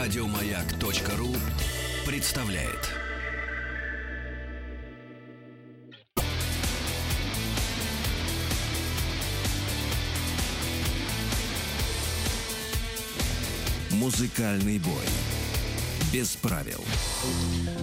Радиомаяк.ру представляет. Музыкальный бой. Без правил.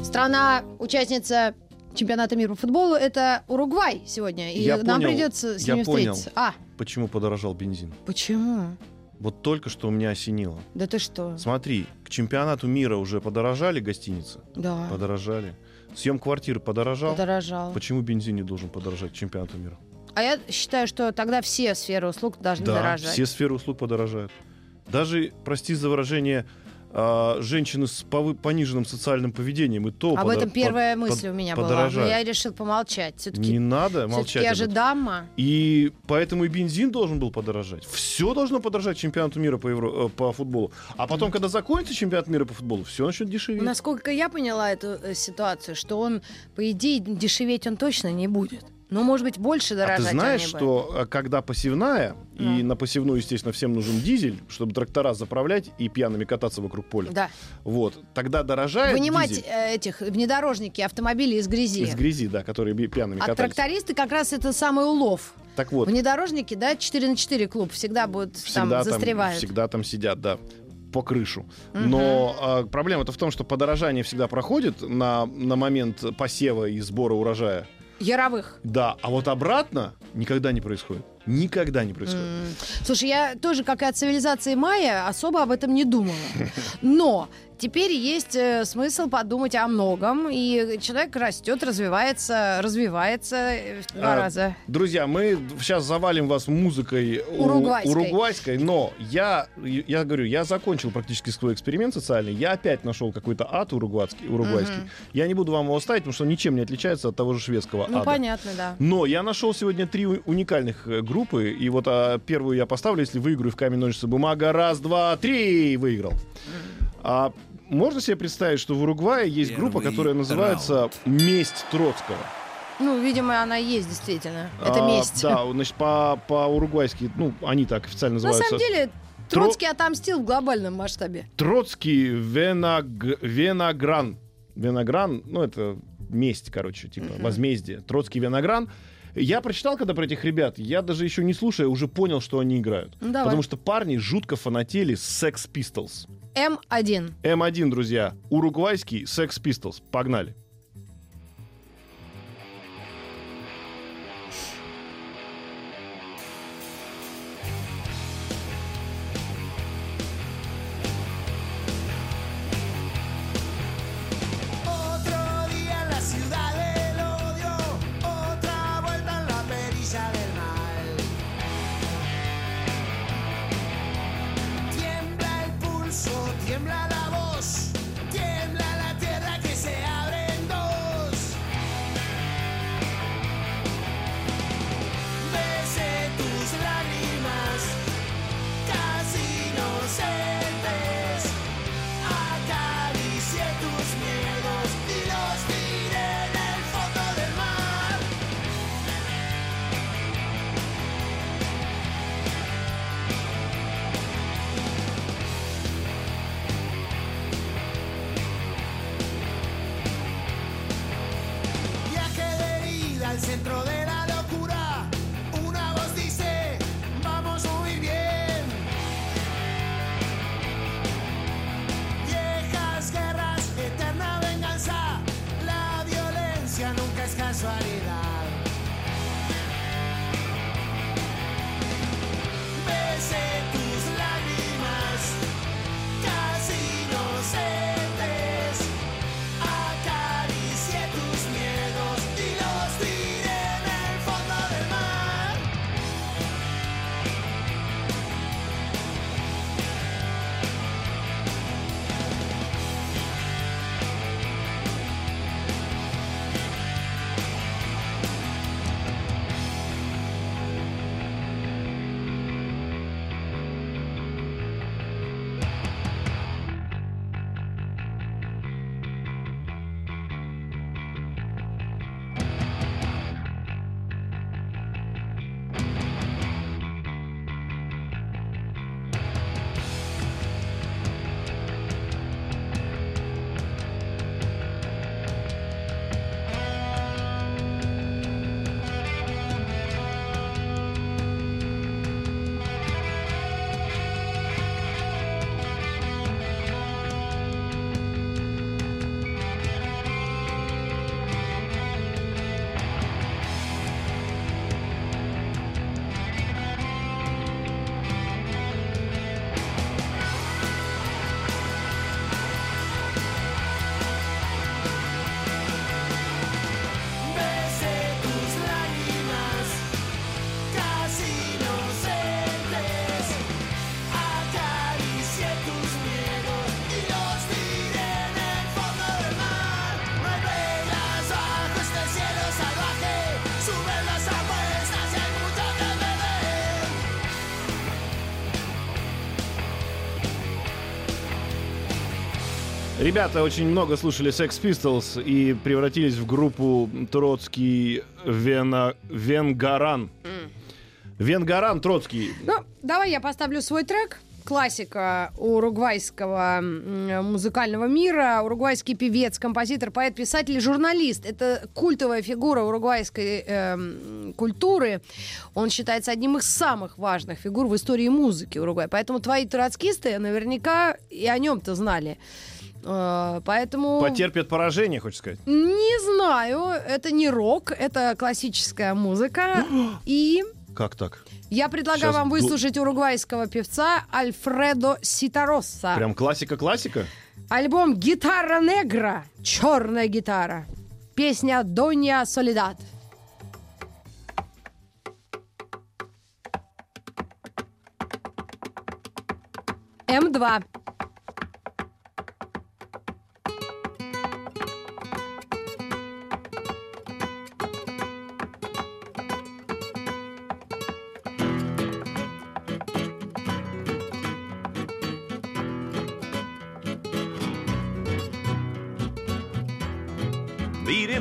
Страна, участница чемпионата мира по футболу, это Уругвай сегодня. И Я нам понял, придется с я ними понял. встретиться. А, Почему подорожал бензин? почему? Вот только что у меня осенило. Да ты что? Смотри, к чемпионату мира уже подорожали гостиницы? Да, Подорожали. Съем квартиры подорожал? подорожал. Почему бензин не должен подорожать к чемпионату мира? А я считаю, что тогда все сферы услуг должны да, дорожать. все сферы услуг подорожают. Даже, прости за выражение, а, женщины с повы- пониженным социальным поведением и то Об подо- этом первая под- мысль у меня была. Но подорожает. я решил помолчать. Все-таки Не надо молчать. я же дама. И поэтому и бензин должен был подорожать. Все должно подорожать чемпионату мира по, евро- э, по футболу. А потом, когда закончится чемпионат мира по футболу, все начнет дешеветь. Насколько я поняла эту э, ситуацию, что он, по идее, дешеветь он точно не будет. Ну, может быть, больше А дорожать ты знаешь, они что э, когда посевная, и Ну. на посевную, естественно, всем нужен дизель, чтобы трактора заправлять и пьяными кататься вокруг поля. Да. Вот. Тогда дорожает Вынимать дизель э, этих внедорожники, автомобили из грязи. из грязи, да, которые пьяными А катались. трактористы как раз это самый улов. Так вот, Внедорожники, да, 4 на 4 клуб всегда будут всегда там там, застревают. всегда там сидят, да по крышу. Мгм. Но а, проблема-то в том, что подорожание всегда проходит на, на момент посева и сбора урожая. Яровых. Да, а вот обратно никогда не происходит. Никогда не происходит. М. Слушай, я тоже, как и от цивилизации майя, особо об этом не думала. Но теперь есть э, смысл подумать о многом, и человек растет, развивается, развивается э, в два А, раза. Друзья, мы сейчас завалим вас музыкой Уругвайской. уругвайской, но я, я говорю, я закончил практически свой эксперимент социальный. Я опять нашел какой-то ад уругвайский. уругвайский. Мгм. Я не буду вам его ставить, потому что он ничем не отличается от того же шведского Ну, ада. понятно, да. Но я нашел сегодня три уникальных э, группы, и вот а, первую я поставлю, если выиграю в камень, ножницы, бумага. Раз, два, три, выиграл. А можно себе представить, что в Уругвае есть группа, которая называется «Месть Троцкого». Ну, видимо, она есть действительно. Это А, месть. Да, значит, по- по-уругвайски, ну, они так официально На называются. самом деле, Тро- Троцкий отомстил в глобальном масштабе. Троцкий Венаг... Веногран. Веногран, ну, это месть, короче, типа, возмездие. Троцкий Веногран. Я прочитал, когда про этих ребят, я даже еще не слушая, уже понял, что они играют. Ну, давай. Потому что парни жутко фанатели Sex Pistols. М1. М1, друзья, уругвайский Sex Pistols. Погнали. tiembla la Ребята очень много слушали Sex Pistols и превратились в группу Троцкий Вена... Венгаран. Венгаран Троцкий. Ну, давай я поставлю свой трек. Классика уругвайского музыкального мира. Уругвайский певец, композитор, поэт, писатель журналист. Это культовая фигура уругвайской эм, культуры. Он считается одним из самых важных фигур в истории музыки Уругвая. Поэтому твои троцкисты наверняка и о нем-то знали. Э, Поэтому... Потерпят поражение, хочешь сказать? Не знаю, это не рок, это классическая музыка. И Как так? я предлагаю Щас вам выслушать уругвайского певца Альфредо Ситаросса. Прям классика-классика? Альбом «Гитара негра», черная гитара. Песня «Донья Солидат». М2.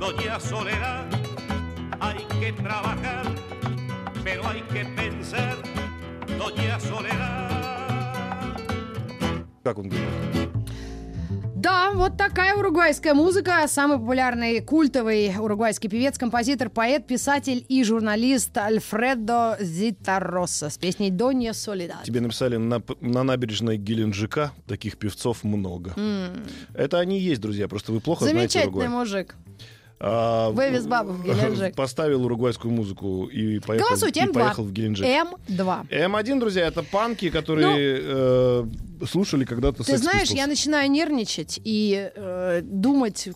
Doña Soledad, hay que trabajar, pero hay que pensar, Doña Soledad. Как он говорит? Да, вот такая уругвайская музыка. Самый популярный культовый уругвайский певец, композитор, поэт, писатель и журналист Альфредо Зитаросса с песней «Донья Солидат». Тебе написали на, на набережной Геленджика таких певцов много. Это они и есть, друзья, просто вы плохо знаете Замечательный Уругвай. мужик. А, Вывез бабу в Геленджик. Поставил уругвайскую музыку и поехал, Голосуйте, и М2. поехал в Геленджик. М2. М1, друзья, это панки, которые э, слушали когда-то Ну, Ты Sex знаешь, Pistols. я начинаю нервничать и э, думать,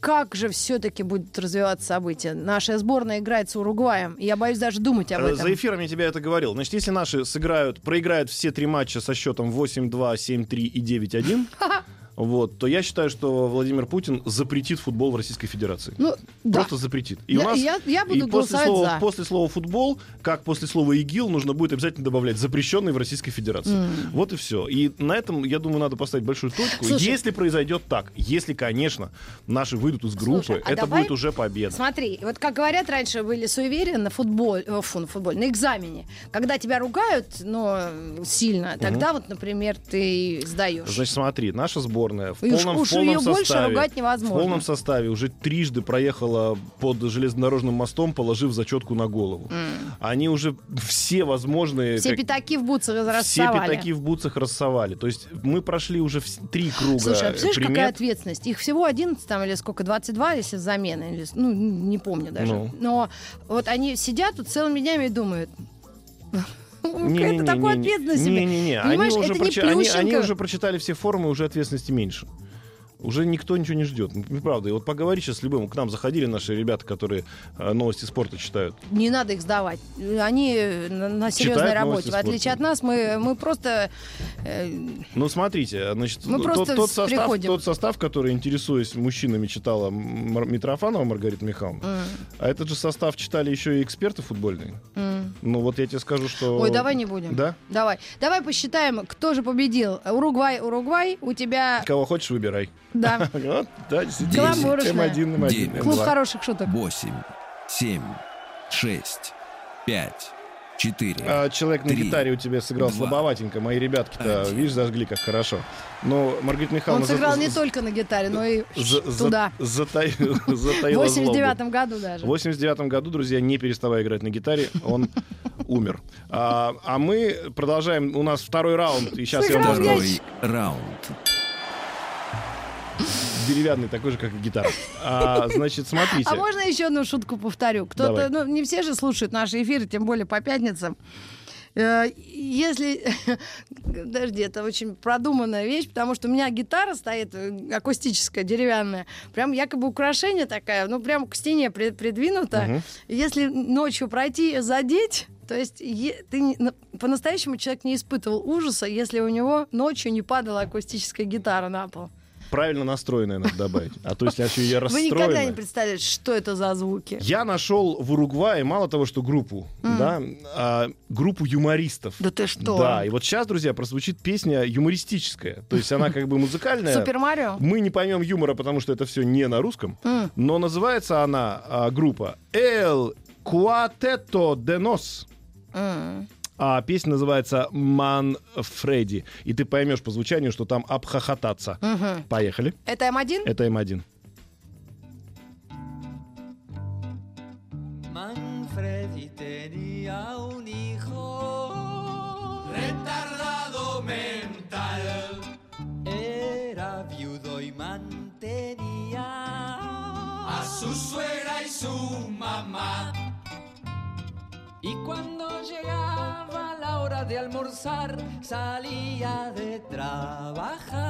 как же все-таки будут развиваться события. Наша сборная играет с Уругваем, и я боюсь даже думать об Э, этом. За эфиром я тебе это говорил. Значит, если наши сыграют, проиграют все три матча со счетом 8-2, 7-3 и 9-1, вот, то я считаю, что Владимир Путин запретит футбол в Российской Федерации. Ну, да. Просто запретит. И Я- у нас я- я буду и после слова, за. после слова футбол, как после слова ИГИЛ, нужно будет обязательно добавлять запрещенный в Российской Федерации. Вот и все. И на этом, я думаю, надо поставить большую точку. Слушай. если произойдет так, если, конечно, наши выйдут из группы, Слушай, а это давай- будет уже победа. Смотри, вот как говорят раньше, были суеверия на футбол, э, фу, на футболе, на экзамене. Когда тебя ругают, но сильно, тогда вот, например, ты сдаешь. Значит, смотри, наша сборная в И уж- полном, уж в полном больше составе, ругать невозможно. в полном составе уже трижды проехала под железнодорожным мостом, положив зачетку на голову. Они уже все возможные... Все как- пятаки в бутсах все рассовали. пятаки в бутсах рассовали. То есть мы прошли уже вс- три круга Слушай, а представляешь, примет. какая ответственность? Их всего 11 там или сколько, 22, если замены, или, ну, не помню даже. Ну. Но вот они сидят тут целыми днями и думают... Не-не-не, Это такую не-не. ответственность себе. Не-не-не, они уже, не они- уже прочитали все форумы, уже ответственности меньше. Уже никто ничего не ждет. Правда. И вот поговори сейчас с любым. К нам заходили наши ребята, которые э, новости спорта читают. Не надо их сдавать. Они э, на, серьезной Читают работе. В отличие спорта. от нас, мы, мы просто... э, Ну, смотрите, значит, Мы тот, просто тот состав, приходим. тот состав, который, интересуясь мужчинами, читала Митрофанова Маргарита Михайловна, а этот же состав читали еще и эксперты футбольные. м. Ну, вот я тебе скажу, что... Ой, давай не будем. Да? Давай. Давай посчитаем, кто же победил. Уругвай, Уругвай, у тебя... Кого хочешь, выбирай. Да. Вот, да, действительно. Каламбурочная. М1, М1, Девять. Клуб М2. хороших шуток. 8, 7, 6, 5, 4. А, человек на гитаре у тебя сыграл слабоватенько. Мои ребятки-то, видишь, зажгли как хорошо. Но Маргарита Михайловна... Он сыграл за- не только на гитаре, но и за- за- туда. затай- В Затаила злобу. 89 году даже. В 89 году, друзья, не переставая играть на гитаре, он умер. А, а мы продолжаем. У нас второй раунд. И сейчас я вам Сыграл даже мяч. Второй раунд. Деревянный, такой же, как и гитара. А, значит, смотрите. А можно еще одну шутку повторю? Кто-то, ну, не все же слушают наши эфиры, тем более по пятницам. Э, Если... Подожди, это очень продуманная вещь, потому что у меня гитара стоит э, акустическая, деревянная. Прям якобы украшение такая, ну, прям к стене при- придвинута. Мгм. Если ночью пройти и задеть, то есть е- ты на- по-настоящему человек не испытывал ужаса, если у него ночью не падала акустическая гитара на пол. Правильно настроенная надо добавить. А то, если я Вы никогда не расстроена... представляете, что это за звуки. Я нашел в Уругвае мало того, что группу, да, а, группу юмористов. Да ты что? Да, и вот сейчас, друзья, прозвучит песня юмористическая. То есть она как бы музыкальная. Супер Марио? Мы не поймем юмора, потому что это все не на русском. М. Но называется она, а, группа, El Cuarteto de Nos. М. А песня называется «Ман Фредди». И ты поймешь по звучанию, что там обхохотаться. Мгм. Поехали. Это М1? Это М1. Manfredi tenía un hijo retardado mental. Era viudo y mantenía a su suegra y su mamá. Y cuando llegaba la hora de almorzar, salía de trabajar.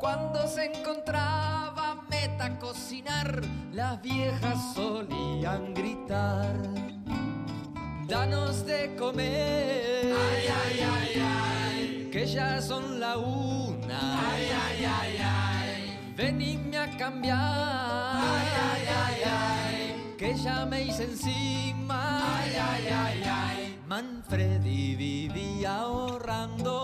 Cuando se encontraba meta a cocinar, las viejas solían gritar. Danos de comer. Ay, ay, ay, ay. Que ya son la una. Ay, ay, ay, ay. Venime a cambiar. Ay, ay, ay, ay. Que ya me hice encima. Ay, ay, ay, ay. Manfredi vivía ahorrando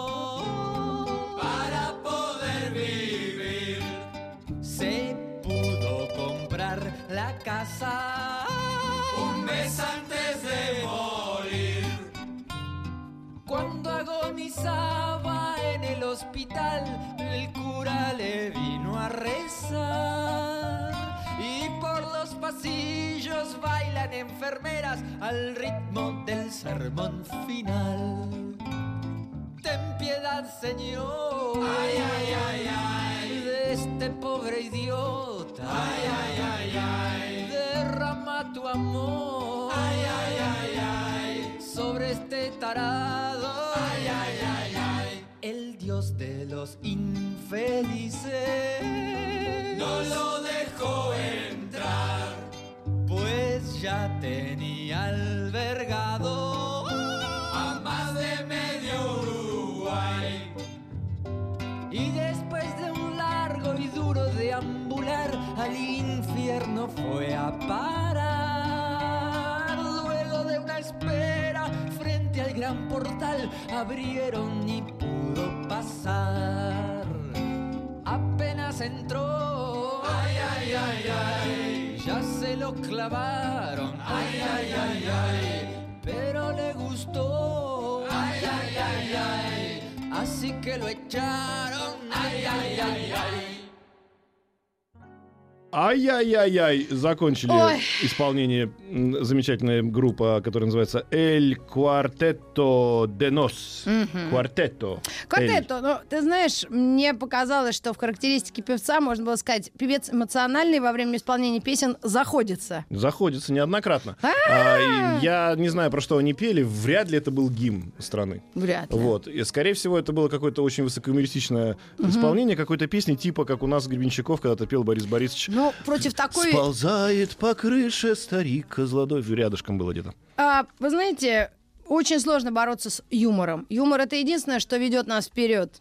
para poder vivir. Se pudo comprar la casa un mes antes de morir. Cuando agonizaba en el hospital, el cura le vino a rezar. Pasillos bailan enfermeras al ritmo del sermón final. Ten piedad, Señor. Ay, ay, ay, ay. De este pobre idiota. Ay, ay, ay, ay. Derrama tu amor. Ay, ay, ay, ay. Sobre este tarado. Ay, ay, ay, ay. El Dios de los infelices. No lo dejó entrar pues ya tenía albergado a más de medio Uruguay. Y después de un largo y duro deambular, al infierno fue a parar. Luego de una espera frente al gran portal, abrieron y pudo pasar. Apenas entró clavaron, ay, ay, ay, ay, pero le gustó, ay, ay, ay, ay, así que lo echaron, ay, ay, ay, ay. Ай-яй-яй-яй, закончили Ой. исполнение замечательная группа, которая называется Эль Квартетто де Нос. Квартетто. Квартетто, ну, ты знаешь, мне показалось, что в характеристике певца можно было сказать, певец эмоциональный во время исполнения песен заходится. Заходится неоднократно. А, и я не знаю, про что они пели. Вряд ли это был гимн страны. Вряд ли. Вот. И, скорее всего, это было какое-то очень высокомеристичное исполнение какой-то песни, типа, как у нас Гребенщиков когда-то пел Борис Борисович. Ну, против такой... Сползает по крыше старик Козлодой. Рядышком было где-то. А, вы знаете, очень сложно бороться с юмором. Юмор это единственное, что ведет нас вперед.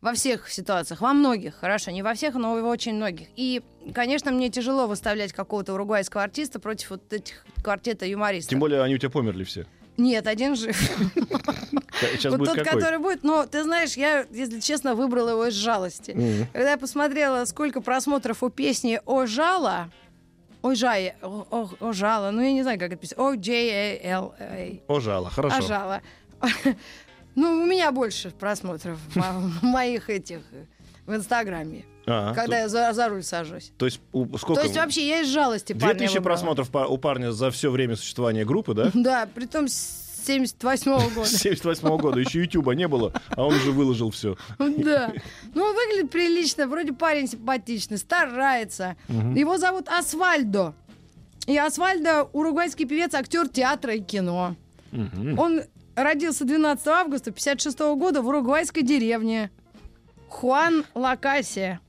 Во всех ситуациях, во многих, хорошо, не во всех, но в очень многих. И, конечно, мне тяжело выставлять какого-то уругвайского артиста против вот этих квартета юмористов. Тем более они у тебя померли все. Нет, один жив. Сейчас вот тот, какой? который будет, но ты знаешь, я, если честно, выбрала его из жалости. Мгм. Когда я посмотрела, сколько просмотров у песни «О жая», «О, о- о жало», ну я не знаю, как это писать, «О, J, A, L, A». О, жало, хорошо. А жало. Ну, у меня больше просмотров мо- моих этих в Инстаграме, А, когда то, я за, за руль сажусь. то есть у- сколько? То есть вообще я из жалости парня 2000 выбрала. просмотров у парня за все время существования группы, да? Да, при том с 78 года. С 78 года. Еще Ютуба не было, а он уже выложил все. Да. Ну, он выглядит прилично, вроде парень симпатичный, старается. Его зовут Асфальдо. И Асфальдо уругвайский певец, актер театра и кино. Он родился 12 августа 56 года в уругвайской деревне Хуан Лакасия.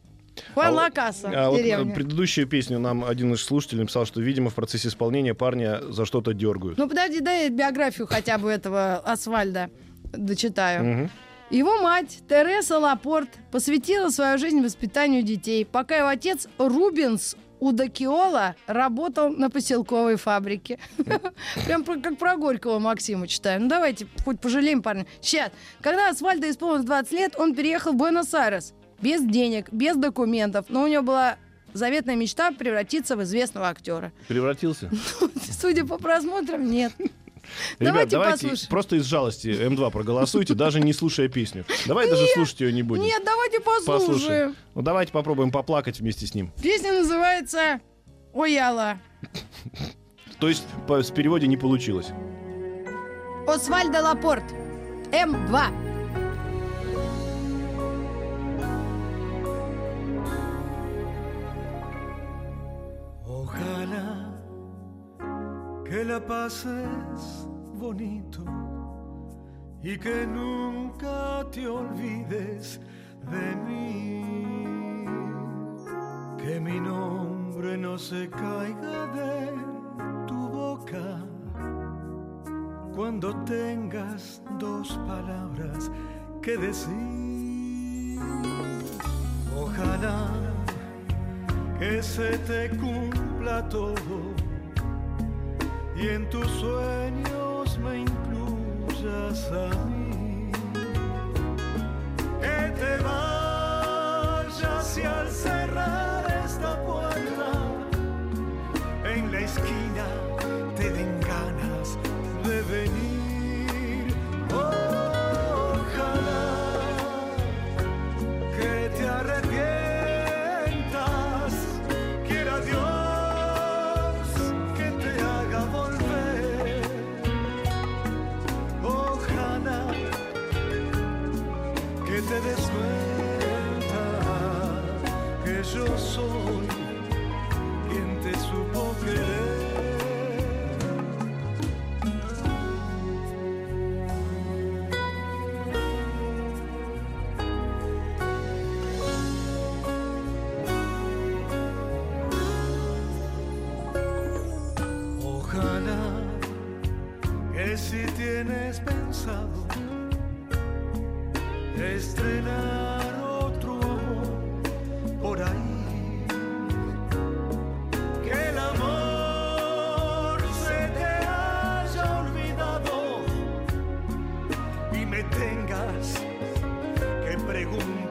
Хуан А вот- Лакаса, А вот деревня. э, предыдущую песню нам один из слушателей написал, что, видимо, в процессе исполнения парня за что-то дергают. Ну, подожди, дай биографию хотя бы этого Асфальда дочитаю. Его мать Тереса Лапорт посвятила свою жизнь воспитанию детей, пока его отец Рубенс Удакиола работал на поселковой фабрике. Прям как про Горького Максима читаю. Ну давайте хоть пожалеем парня. Сейчас. Когда Асфальда исполнилось 20 лет, он переехал в Буэнос-Айрес. Без денег, без документов. Но у него была заветная мечта превратиться в известного актера. Превратился? Судя по просмотрам, нет. Ребят, Давайте давайте послушаем. просто из жалости М2 проголосуйте, даже не слушая песню. Давай даже слушать ее не будем. Нет, давайте послушаем. Послушаем. Ну давайте попробуем поплакать вместе с ним. Песня называется «Ояла». То есть по, с переводе не получилось. Освальдо Лапорт. М2. Que la pases bonito y que nunca te olvides de mí. Que mi nombre no se caiga de tu boca cuando tengas dos palabras que decir. Ojalá que se te cumpla todo y en tus sueños me incluyas a mí. Que te vayas y al cerrar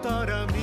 cantar a mí.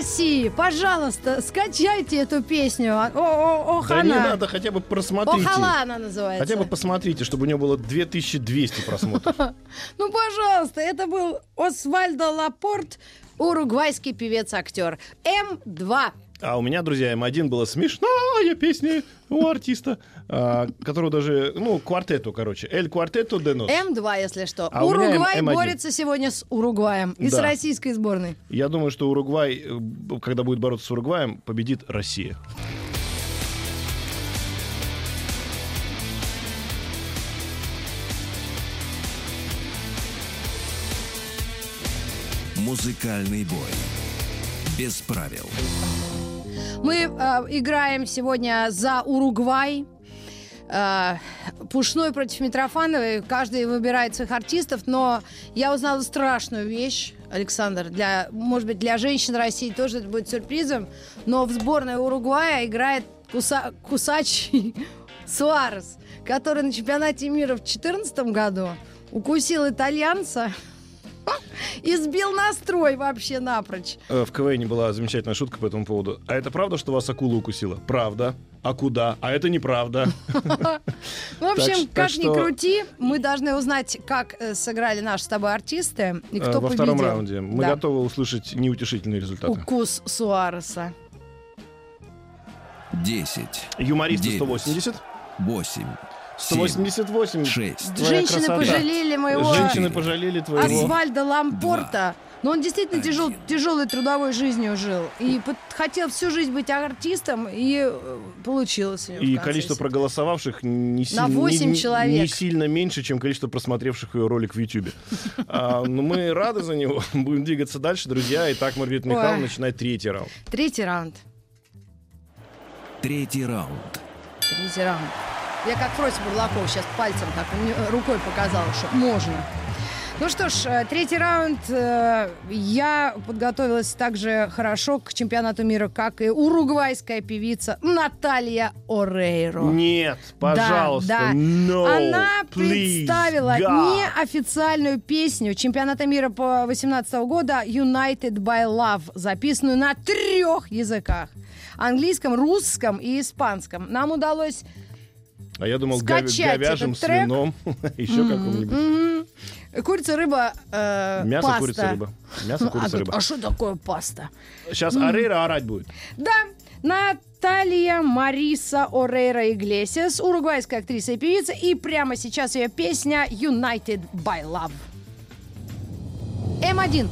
России, пожалуйста, скачайте эту песню. О, о, Да не надо, хотя бы просмотрите. Охала она называется. Хотя бы посмотрите, чтобы у него было 2200 просмотров. Ну, пожалуйста, это был Освальдо Лапорт, уругвайский певец-актер. М2. А у меня, друзья, М1 была смешная песня у артиста, а, которую даже, ну, квартету, короче. Эль квартету де нос. М2, если что. А Уругвай М1. борется сегодня с Уругваем и с Да. российской сборной. Я думаю, что Уругвай, э, когда будет бороться с Уругваем, победит Россия. Музыкальный бой. Без правил. Мы э, играем сегодня за Уругвай. Э, Пушной против Митрофановой. Каждый выбирает своих артистов, но я узнала страшную вещь, Александр. Для, может быть, для женщин России тоже это будет сюрпризом. Но в сборной Уругвая играет куса- кусачий Суарес, который на чемпионате мира в 2014 году укусил итальянца и сбил настрой вообще напрочь. Э, В КВН была замечательная шутка по этому поводу. А это правда, что вас акула укусила? Правда. А куда? А это неправда. В общем, как ни крути, мы должны узнать, как э, сыграли наши с тобой артисты и Э, кто Во победил. втором раунде. Мы готовы услышать неутешительные результаты. Укус Суареса. 10, Юмористы Девять. 180. 8, 188. 6, Твоя Женщины красота. пожалели моего Женщины пожалели твоего. Асфальда Лампорта. Но он действительно тяжел, Один. тяжелой трудовой жизнью жил. И пот- хотел всю жизнь быть артистом, и э, получилось у него. в И конце количество концов. проголосовавших не, На не- восемь не- человек. не сильно меньше, чем количество просмотревших ее ролик в Ютубе. А, но мы рады за него. Будем двигаться дальше, друзья. Итак, Маргарита. Михайловна начинает третий раунд. Третий раунд. третий раунд. Третий раунд. Я как Фросин Бурлаков сейчас пальцем так рукой показала, что можно. Ну что ж, э, третий раунд. э, Я подготовилась также хорошо к чемпионату мира, как и уругвайская певица Наталья Орейро. Нет, пожалуйста, Да, да. no, Она please, представила God. неофициальную песню чемпионата мира по 2018 года United by Love, записанную на трех языках. Английском, русском и испанском. Нам удалось А я думал, гави- скачать говяжьим этот трек. свином, еще каком-нибудь. м, курица, рыба, э, Мясо, паста. курица, рыба. Мясо, А, курица, рыба. а что такое паста? Сейчас Арейра орать будет. Да, Наталья Мариса Орейра Иглесиас, уругвайская актриса и певица, и прямо сейчас ее песня United by Love. М1.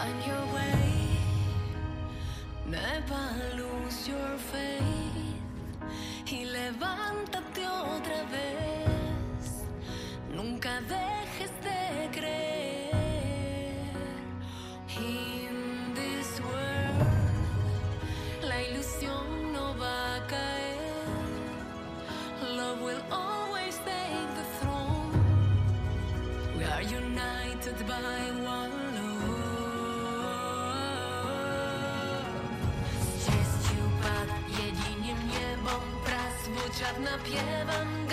Find your way, never lose your faith. Y levántate świat napiewam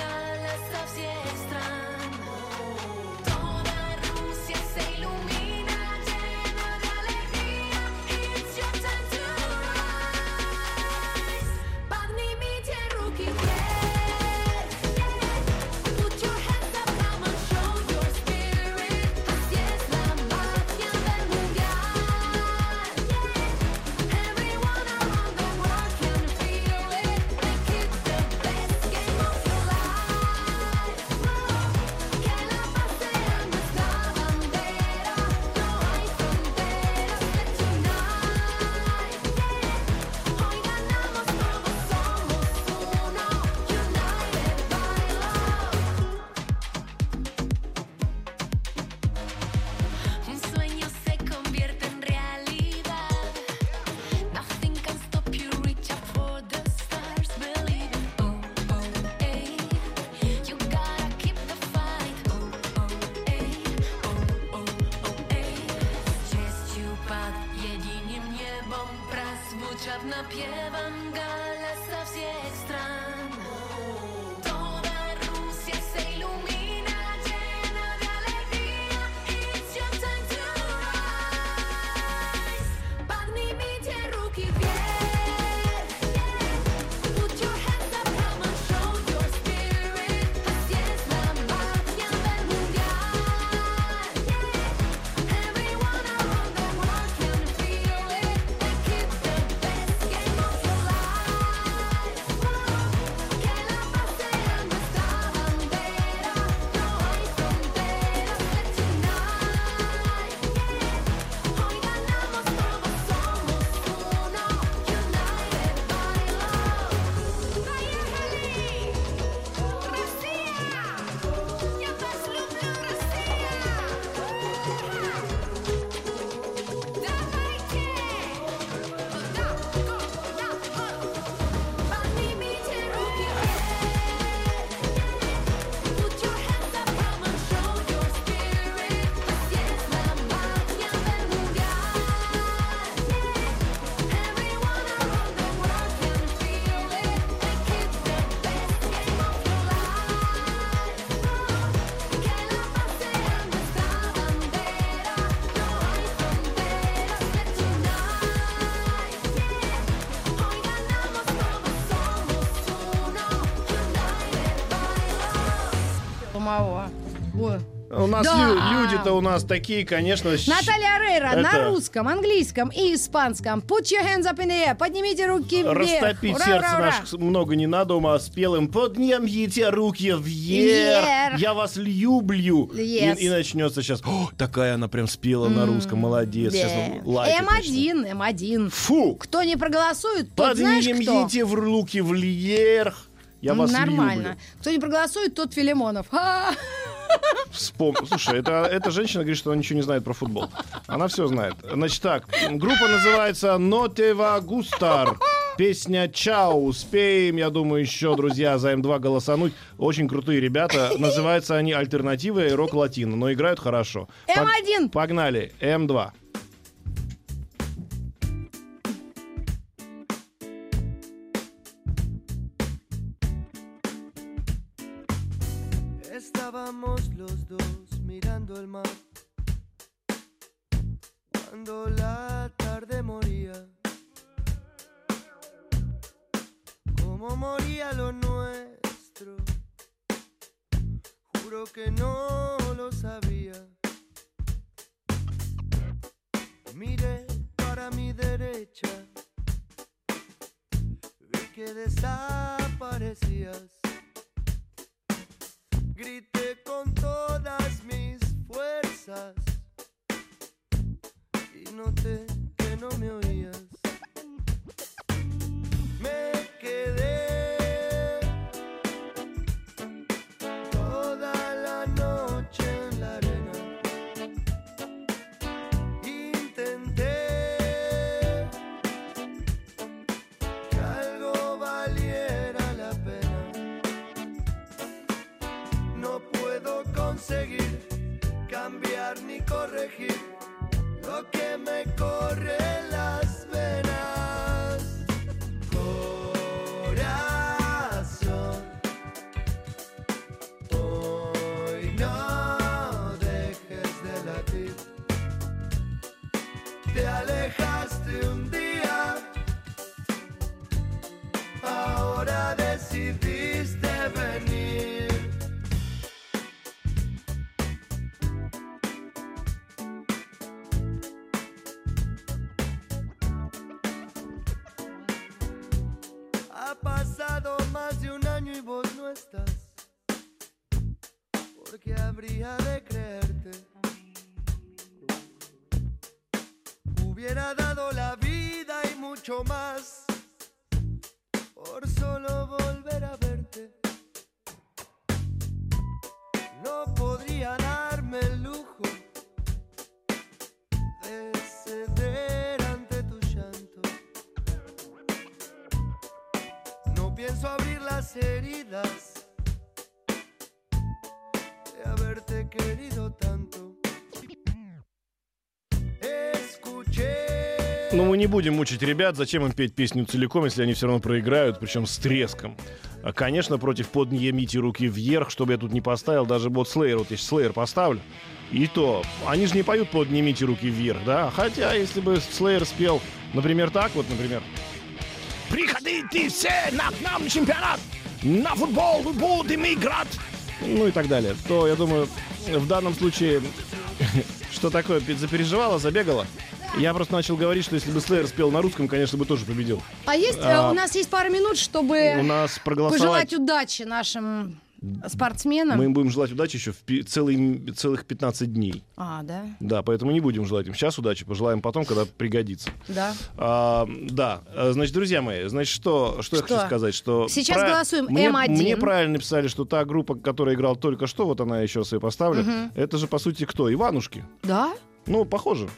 У нас Да. лю- люди-то у нас такие, конечно... Наталья Арейра Это- на русском, английском и испанском. Put your hands up in the air. Поднимите руки вверх. Растопить Ура, сердце ура, ура. наших много не надо, ума спел им Поднимите руки вверх, Вверх. я вас люблю. Yes. И, и начнется сейчас, «О, такая она прям спела на русском, молодец. Сейчас Да. лайкать начнут. М1, М1. Фу, Кто не проголосует, тот знаешь кто? поднимите в руки вверх, я вас Нормально. люблю. Кто не проголосует, тот Филимонов. Ха! Вспом... Слушай, это, эта женщина говорит, что она ничего не знает про футбол. Она все знает. Значит так, группа называется «No te va a gustar». Песня «Чао». Успеем, я думаю, еще, друзья, за М2 голосануть. Очень крутые ребята. Называются они «Альтернатива» и «Рок-латино», но играют хорошо. Пог- М1. Погнали. М2. Estábamos los dos mirando el mar cuando la tarde moría. Como moría lo nuestro, juro que no lo sabía. Miré para mi derecha, vi que desaparecías. Grité con todas mis fuerzas y noté que no me oías. Lo que me corre en pienso abrir las heridas de haberte querido tanto. Escuché Ну, мы не будем мучить ребят. Зачем им петь песню целиком, если они все равно проиграют, причем с треском? А, Конечно, против поднимите руки вверх, чтобы я тут не поставил, даже вот Slayer, вот я Slayer поставлю. И то, они же не поют поднимите руки вверх, да? Хотя, если бы Slayer спел, например, так вот, например. Приходите все на, к нам на чемпионат! На футбол мы будем играть! Ну и так далее. То, я думаю, в данном случае, что такое, запереживала, забегала? Я просто начал говорить, что если бы Слеер спел на русском, конечно, бы тоже победил. А есть, э, А, у нас есть пара минут, чтобы У нас проголосовать... пожелать удачи нашим спортсменам. Мы им будем желать удачи еще в целый, целых 15 дней. А, да, Да, поэтому не будем желать им сейчас удачи, пожелаем потом, когда пригодится. да. А, да, А, значит, друзья мои, значит, что, что, я Что? хочу сказать, что... Сейчас голосуем мне, М1. Мне правильно написали, что та группа, которая играла только что, вот она еще раз ее поставлю, это же, по сути, кто? Иванушки. Да? Ну, похоже.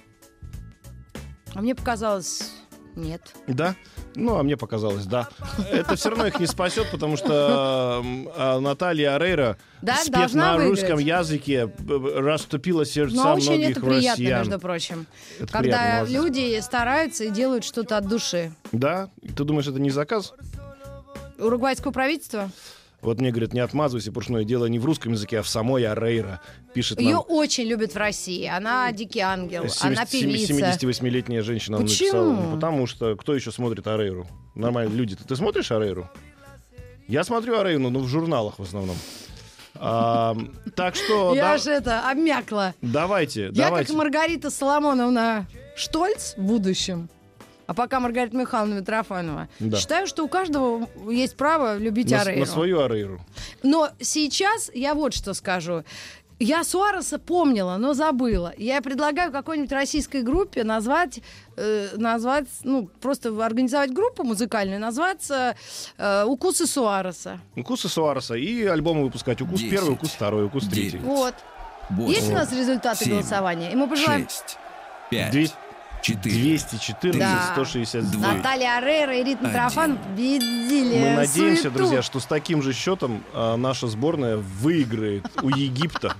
А мне показалось, нет. Да? Ну, а мне показалось, да. Это все равно их не спасет, потому что а, Наталья Арейра, Да, спев на выиграть. русском языке, б- раступила сердца а очень многих это приятно, россиян. между прочим. Это когда приятно, люди стараются и делают что-то от души. Да? Ты думаешь, это не заказ? Уругвайского правительства? Вот мне говорят, не отмазывайся, потому что дело не в русском языке, а в самой Арейра. Пишет Ее нам очень любят в России. Она дикий ангел, она 70 певица. 78-летняя женщина Почему? написала. Ну, потому что кто еще смотрит Арейру? Нормальные люди. Ты, ты смотришь Арейру? Я смотрю Арейру, но в журналах в основном. А, так что Я да- же это, обмякла. давайте, Я давайте. как Маргарита Соломоновна Штольц в будущем, а пока Маргарита Михайловна Митрофанова, Да. считаю, что у каждого есть право любить на, Арейру. на свою Арейру. Но сейчас я вот что скажу. Я Суареса помнила, но забыла. Я предлагаю какой-нибудь российской группе назвать, э, назвать, ну, просто организовать группу музыкальную, называться э, «Укусы Суареса». Укусы Суареса и альбомы выпускать. Укус Десять. первый, укус второй, укус третий. Девять. Вот. Есть у нас результаты семь, голосования? И мы пожелаем... Шесть. Пять. Две- Четыре. 214, Да. 162. Два. Наталья Арейра и Рит Митрофан победили Мы надеемся, суету. друзья, что с таким же счетом а, наша сборная выиграет у Египта.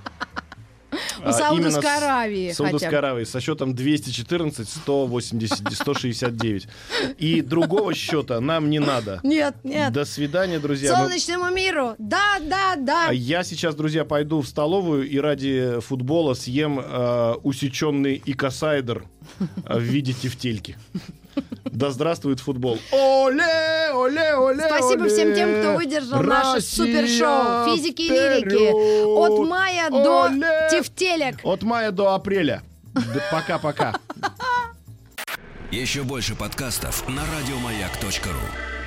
У А, Саудовской Аравии Саудовской. Аравии со счетом 214, 180, 169. И другого счета нам не надо. Нет, нет. До свидания, друзья. Мы- Солнечному миру. Да, да, да. А я сейчас, друзья, пойду в столовую и ради футбола съем э, усеченный икосайдер э, в виде тефтельки. Да здравствует футбол. Оле, оле, оле, Спасибо оле. всем тем, кто выдержал наше Россия супершоу «Физики и лирики». От мая до Оле! тефтелек. От мая до апреля. Пока-пока. Еще больше подкастов на радиомаяк.ру.